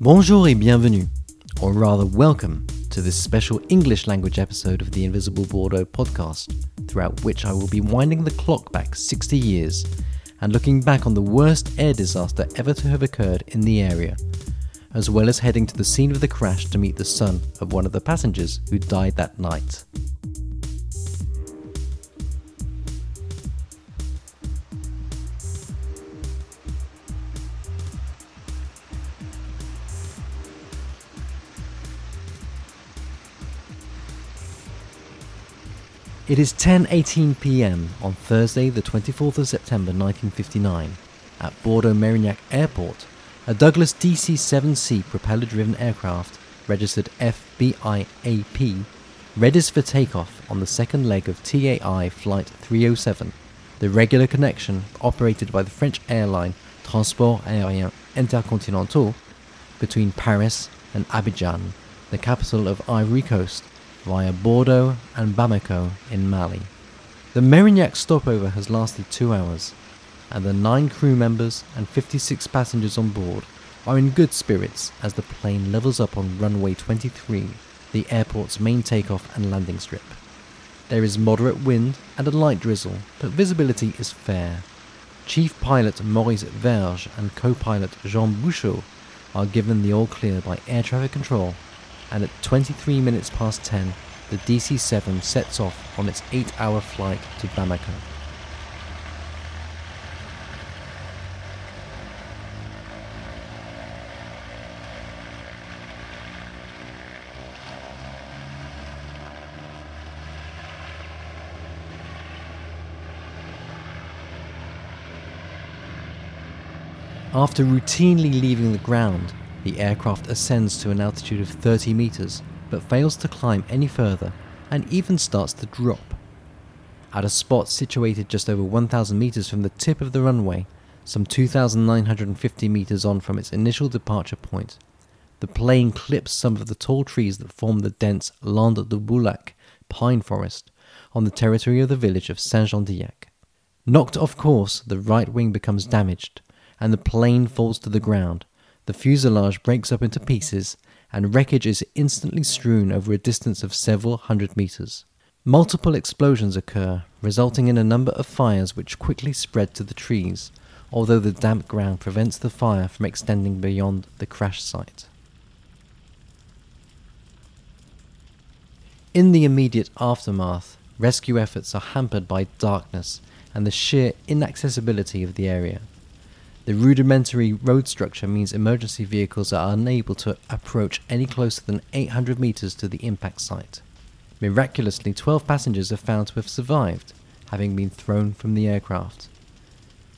Bonjour et bienvenue, or rather, welcome to this special English language episode of the Invisible Bordeaux podcast, throughout which I will be winding the clock back 60 years and looking back on the worst air disaster ever to have occurred in the area, as well as heading to the scene of the crash to meet the son of one of the passengers who died that night. It is 10:18 p.m. on Thursday, the 24th of September 1959, at Bordeaux Merignac Airport. A Douglas DC-7C propeller-driven aircraft, registered FBIAP, readies for takeoff on the second leg of TAI Flight 307, the regular connection operated by the French airline Transport Aérien Intercontinental between Paris and Abidjan, the capital of Ivory Coast, via Bordeaux and Bamako in Mali. The Merignac stopover has lasted two hours, and the nine crew members and 56 passengers on board are in good spirits as the plane levels up on runway 23, the airport's main takeoff and landing strip. There is moderate wind and a light drizzle, but visibility is fair. Chief pilot Maurice Verge and co-pilot Jean Bouchot are given the all clear by air traffic control and at 23 minutes past 10, the DC 7 sets off on its 8 hour flight to Bamako. After routinely leaving the ground, the aircraft ascends to an altitude of 30 meters, but fails to climb any further and even starts to drop. At a spot situated just over 1,000 meters from the tip of the runway, some 2,950 meters on from its initial departure point, the plane clips some of the tall trees that form the dense Landes de Boulac pine forest on the territory of the village of Saint Jean d'Illac. Knocked off course, the right wing becomes damaged, and the plane falls to the ground, the fuselage breaks up into pieces, and wreckage is instantly strewn over a distance of several hundred meters. Multiple explosions occur, resulting in a number of fires which quickly spread to the trees, although the damp ground prevents the fire from extending beyond the crash site. In the immediate aftermath, rescue efforts are hampered by darkness and the sheer inaccessibility of the area. The rudimentary road structure means emergency vehicles are unable to approach any closer than 800 meters to the impact site. Miraculously, 12 passengers are found to have survived, having been thrown from the aircraft.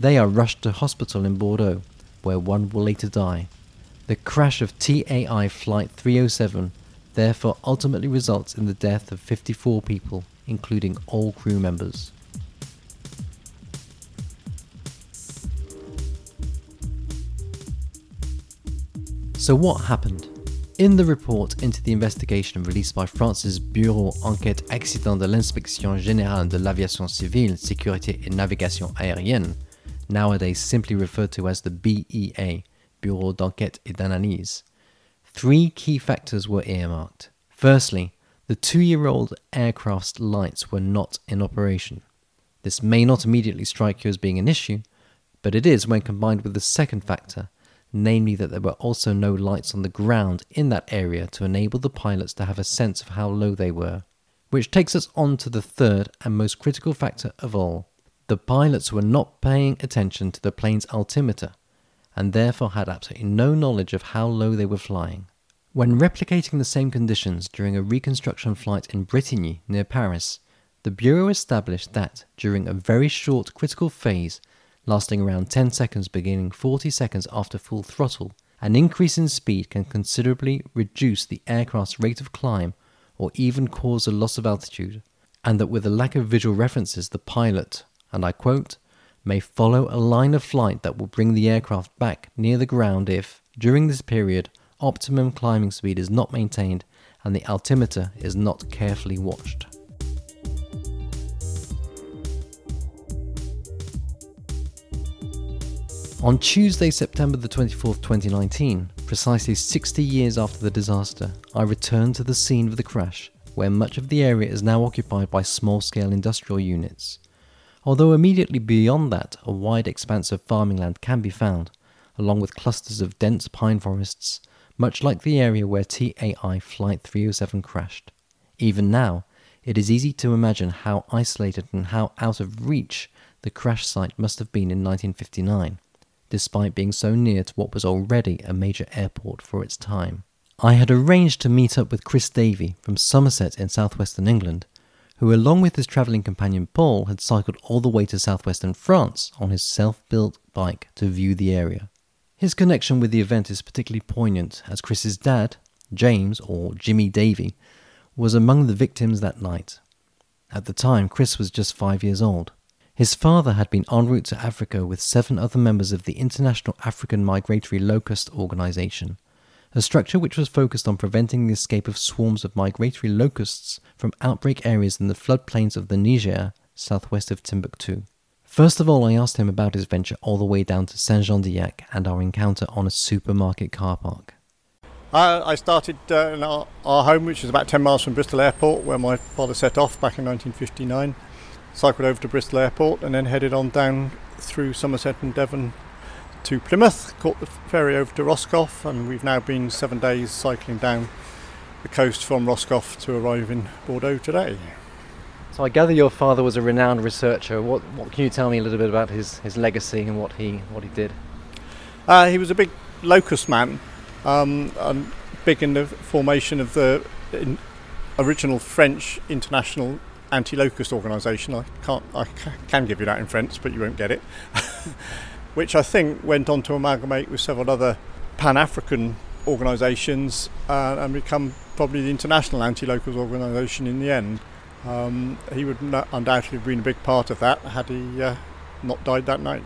They are rushed to hospital in Bordeaux, where one will later die. The crash of TAI Flight 307 therefore ultimately results in the death of 54 people, including all crew members. So, what happened? In the report into the investigation released by France's Bureau Enquête Accident de l'Inspection Générale de l'Aviation Civile, Sécurité et Navigation Aérienne, nowadays simply referred to as the BEA, Bureau d'Enquête et d'Analyse, three key factors were earmarked. Firstly, the two year old aircraft's lights were not in operation. This may not immediately strike you as being an issue, but it is when combined with the second factor namely that there were also no lights on the ground in that area to enable the pilots to have a sense of how low they were. Which takes us on to the third and most critical factor of all. The pilots were not paying attention to the plane's altimeter and therefore had absolutely no knowledge of how low they were flying. When replicating the same conditions during a reconstruction flight in Brétigny near Paris, the Bureau established that during a very short critical phase, lasting around 10 seconds beginning 40 seconds after full throttle, an increase in speed can considerably reduce the aircraft's rate of climb or even cause a loss of altitude, and that with a lack of visual references, the pilot, and I quote, may follow a line of flight that will bring the aircraft back near the ground if, during this period, optimum climbing speed is not maintained and the altimeter is not carefully watched. On Tuesday, September the 24th, 2019, precisely 60 years after the disaster, I returned to the scene of the crash, where much of the area is now occupied by small scale industrial units. Although immediately beyond that, a wide expanse of farming land can be found, along with clusters of dense pine forests, much like the area where TAI Flight 307 crashed. Even now, it is easy to imagine how isolated and how out of reach the crash site must have been in 1959 despite being so near to what was already a major airport for its time. I had arranged to meet up with Chris Davey from Somerset in southwestern England, who, along with his travelling companion Paul, had cycled all the way to southwestern France on his self built bike to view the area. His connection with the event is particularly poignant as Chris's dad, James, or Jimmy Davey, was among the victims that night. At the time, Chris was just five years old. His father had been en route to Africa with seven other members of the International African Migratory Locust Organization, a structure which was focused on preventing the escape of swarms of migratory locusts from outbreak areas in the floodplains of the Niger, southwest of Timbuktu. First of all, I asked him about his venture all the way down to Saint Jean d'Illac and our encounter on a supermarket car park. I started uh, in our, our, home, which is about 10 miles from Bristol Airport, where my father set off back in 1959 cycled over to Bristol Airport and then headed on down through Somerset and Devon to Plymouth, caught the ferry over to Roscoff, and we've now been seven days cycling down the coast from Roscoff to arrive in Bordeaux today. So I gather your father was a renowned researcher. What, what can you tell me a little bit about his, his legacy and what he what he did? Uh, he was a big locust man, um, and big in the formation of the original French international anti-locust organisation. I can't, I can give you that in French, but you won't get it. Which I think went on to amalgamate with several other Pan-African organisations uh, and become probably the international anti-locust organisation in the end. Um, he would undoubtedly have been a big part of that had he uh, not died that night.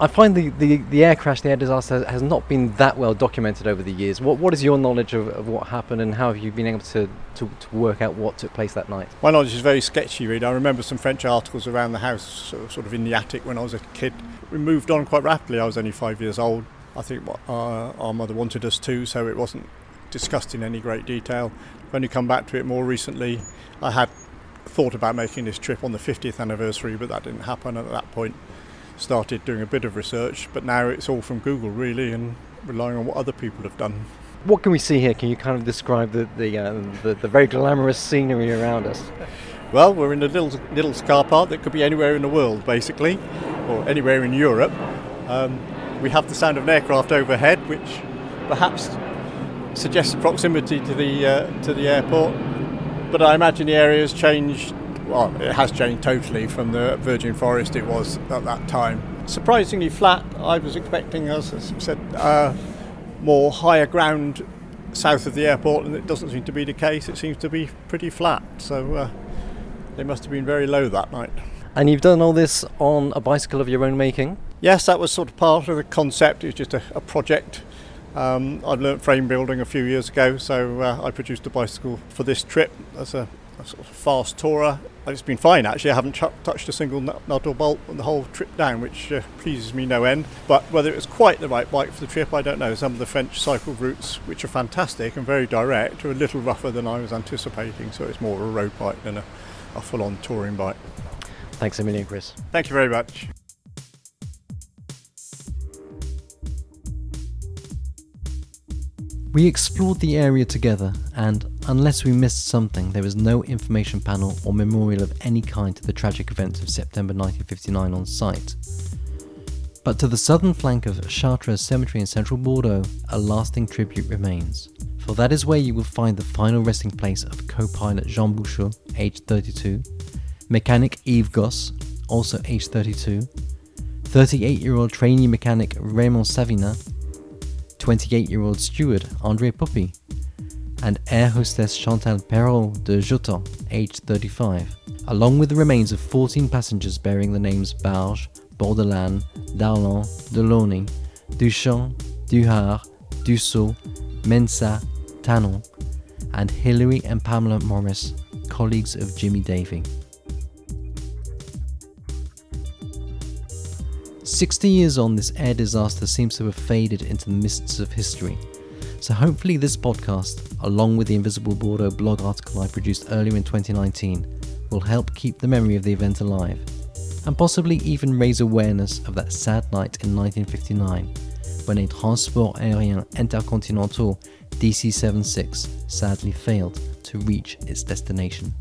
I find the, the, the air crash, the air disaster, has not been that well documented over the years. What what is your knowledge of, of what happened, and how have you been able to, to, to, work out what took place that night? My knowledge is very sketchy, really. I remember some French articles around the house, sort of in the attic when I was a kid. We moved on quite rapidly. I was only five years old. I think uh, our mother wanted us to, so it wasn't discussed in any great detail. I've only come back to it more recently. I had thought about making this trip on the 50th anniversary, but that didn't happen at that point started doing a bit of research, but now it's all from Google really and relying on what other people have done. What can we see here? Can you kind of describe the the, uh, the, the, very glamorous scenery around us? Well, we're in a little little car park that could be anywhere in the world, basically, or anywhere in Europe. Um, we have the sound of an aircraft overhead, which perhaps suggests proximity to the uh, to the airport. But I imagine the area has changed well, it has changed totally from the virgin forest it was at that time. Surprisingly flat. I was expecting, as I said, uh, more higher ground south of the airport, and it doesn't seem to be the case. It seems to be pretty flat. So uh, they must have been very low that night. And you've done all this on a bicycle of your own making? Yes, that was sort of part of the concept. It was just a, a project. Um, I'd learnt frame building a few years ago, so uh, I produced a bicycle for this trip as a a sort of fast tourer. It's been fine actually. I haven't ch- touched a single nut or bolt on the whole trip down, which uh, pleases me no end. But whether it was quite the right bike for the trip, I don't know. Some of the French cycle routes, which are fantastic and very direct, are a little rougher than I was anticipating. So it's more of a road bike than a, a full-on touring bike. Thanks a million, Chris. Thank you very much. We explored the area together, and unless we missed something, there was no information panel or memorial of any kind to the tragic events of September 1959 on site. But to the southern flank of Chartreuse Cemetery in central Bordeaux, a lasting tribute remains. For that is where you will find the final resting place of co pilot Jean Bouchot, aged 32, mechanic Yves Gosse, also aged 32, 38 year old trainee mechanic Raymond Savina, 28 year old steward Andre Poppy, and air hostess Chantal Perrault de Joton, aged 35, along with the remains of 14 passengers bearing the names Barge, Bordelin, Darlan, Delaunay, Duchamp, Duhart, Dussault, Mensah, Tanon, and Hilary and Pamela Morris, colleagues of Jimmy Davey. 60 years on, this air disaster seems to have faded into the mists of history, So hopefully, this podcast, along with the Invisible Bordeaux blog article I produced earlier in 2019, will help keep the memory of the event alive, and possibly even raise awareness of that sad night in 1959 when a Transport Aérien Intercontinental DC 76 sadly failed to reach its destination.